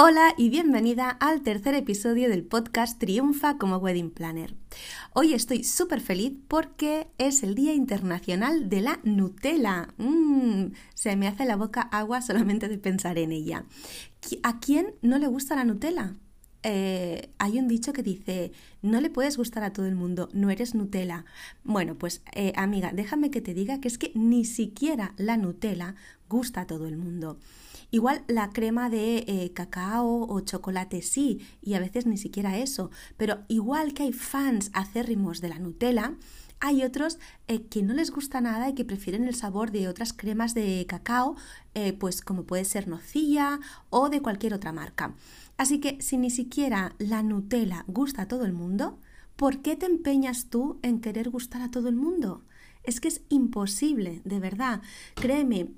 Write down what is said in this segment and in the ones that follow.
Hola y bienvenida al tercer episodio del podcast Triunfa como Wedding Planner. Hoy estoy súper feliz porque es el Día Internacional de la Nutella. Mm, se me hace la boca agua solamente de pensar en ella. ¿A quién no le gusta la Nutella? Eh, hay un dicho que dice, no le puedes gustar a todo el mundo, no eres Nutella. Bueno, pues eh, amiga, déjame que te diga que es que ni siquiera la Nutella gusta a todo el mundo. Igual la crema de eh, cacao o chocolate sí, y a veces ni siquiera eso, pero igual que hay fans acérrimos de la Nutella, hay otros eh, que no les gusta nada y que prefieren el sabor de otras cremas de cacao, eh, pues como puede ser nocilla o de cualquier otra marca. Así que si ni siquiera la Nutella gusta a todo el mundo, ¿por qué te empeñas tú en querer gustar a todo el mundo? Es que es imposible, de verdad. Créeme,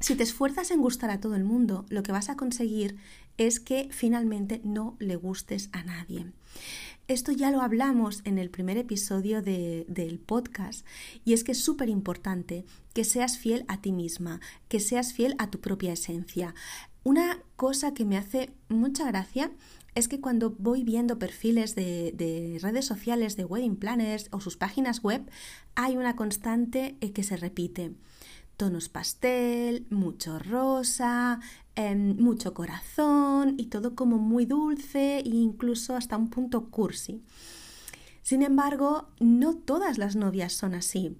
si te esfuerzas en gustar a todo el mundo, lo que vas a conseguir es que finalmente no le gustes a nadie. Esto ya lo hablamos en el primer episodio del podcast y es que es súper importante que seas fiel a ti misma, que seas fiel a tu propia esencia. Una cosa que me hace mucha gracia es que cuando voy viendo perfiles de, de, redes sociales de wedding planners o sus páginas web, hay una constante eh, que se repite tonos pastel, mucho rosa, em, mucho corazón y todo como muy dulce e incluso hasta un punto cursi. Sin embargo, no todas las novias son así.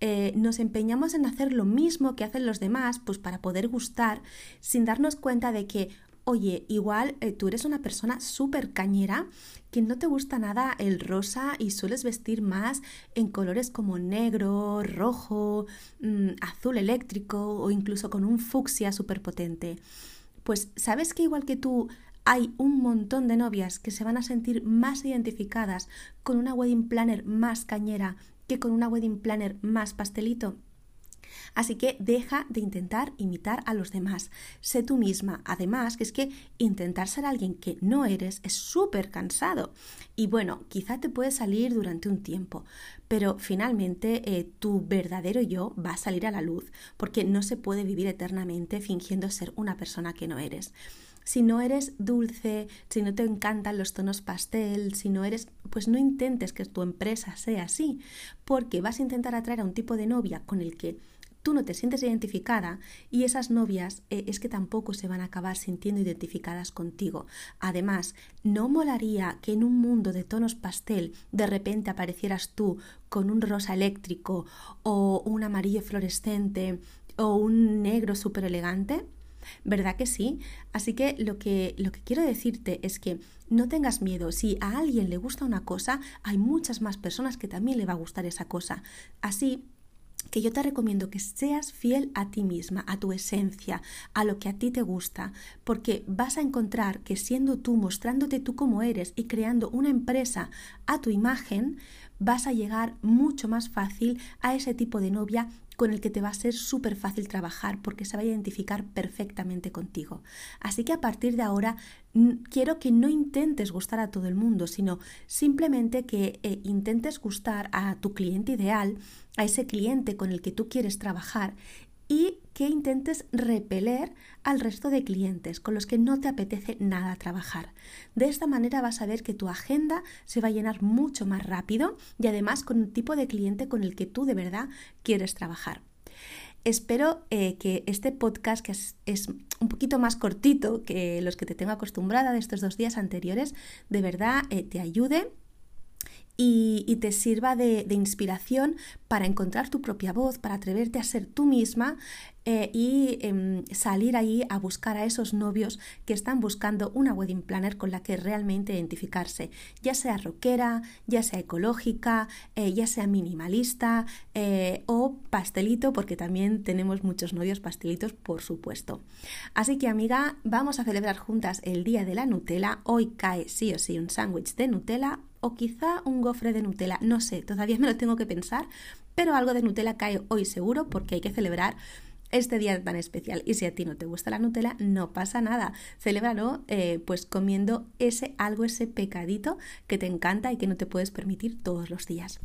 Eh, nos empeñamos en hacer lo mismo que hacen los demás, pues para poder gustar, sin darnos cuenta de que, oye, igual eh, tú eres una persona súper cañera que no te gusta nada el rosa y sueles vestir más en colores como negro, rojo, mm, azul eléctrico o incluso con un fucsia súper potente. Pues sabes que igual que tú hay un montón de novias que se van a sentir más identificadas con una wedding planner más cañera que con una wedding planner más pastelito. Así que deja de intentar imitar a los demás. Sé tú misma. Además, que es que intentar ser alguien que no eres es súper cansado. Y bueno, quizá te puede salir durante un tiempo, pero finalmente eh, tu verdadero yo va a salir a la luz, porque no se puede vivir eternamente fingiendo ser una persona que no eres si no eres dulce, si no te encantan los tonos pastel, si no eres, pues no intentes que tu empresa sea así, porque vas a intentar atraer a un tipo de novia con el que tú no te sientes identificada y esas novias eh, es que tampoco se van a acabar sintiendo identificadas contigo. Además, ¿no molaría que en un mundo de tonos pastel de repente aparecieras tú con un rosa eléctrico o un amarillo fluorescente o un negro súper elegante? ¿Verdad que sí? Así que lo, que lo que quiero decirte es que no tengas miedo. Si a alguien le gusta una cosa, hay muchas más personas que también le va a gustar esa cosa. Así que yo te recomiendo que seas fiel a ti misma, a tu esencia, a lo que a ti te gusta, porque vas a encontrar que siendo tú, mostrándote tú como eres y creando una empresa a tu imagen, vas a llegar mucho más fácil a ese tipo de novia con el que te va a ser súper fácil trabajar porque se va a identificar perfectamente contigo. Así que a partir de ahora quiero que no intentes gustar a todo el mundo, sino simplemente que eh, intentes gustar a tu cliente ideal, a ese cliente con el que tú quieres trabajar que intentes repeler al resto de clientes con los que no te apetece nada trabajar. De esta manera vas a ver que tu agenda se va a llenar mucho más rápido y además con un tipo de cliente con el que tú de verdad quieres trabajar. Espero eh, que este podcast, que es, un poquito más cortito que los que te tengo acostumbrada de estos dos días anteriores, de verdad eh, te ayude y, te sirva de, inspiración para encontrar tu propia voz, para atreverte a ser tú misma eh, y em, salir ahí a buscar a esos novios que están buscando una wedding planner con la que realmente identificarse, ya sea rockera, ya sea ecológica, eh, ya sea minimalista eh, o pastelito, porque también tenemos muchos novios pastelitos, por supuesto. Así que amiga, vamos a celebrar juntas el día de la Nutella. Hoy cae sí o sí un sándwich de Nutella o quizá un gofre de Nutella, no sé, todavía me lo tengo que pensar, pero algo de Nutella cae hoy seguro porque hay que celebrar este día tan especial. Y si a ti no te gusta la Nutella, no pasa nada. Celébralo eh, pues comiendo ese algo, ese pecadito que te encanta y que no te puedes permitir todos los días.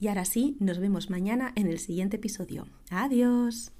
Y ahora sí, nos vemos mañana en el siguiente episodio. Adiós.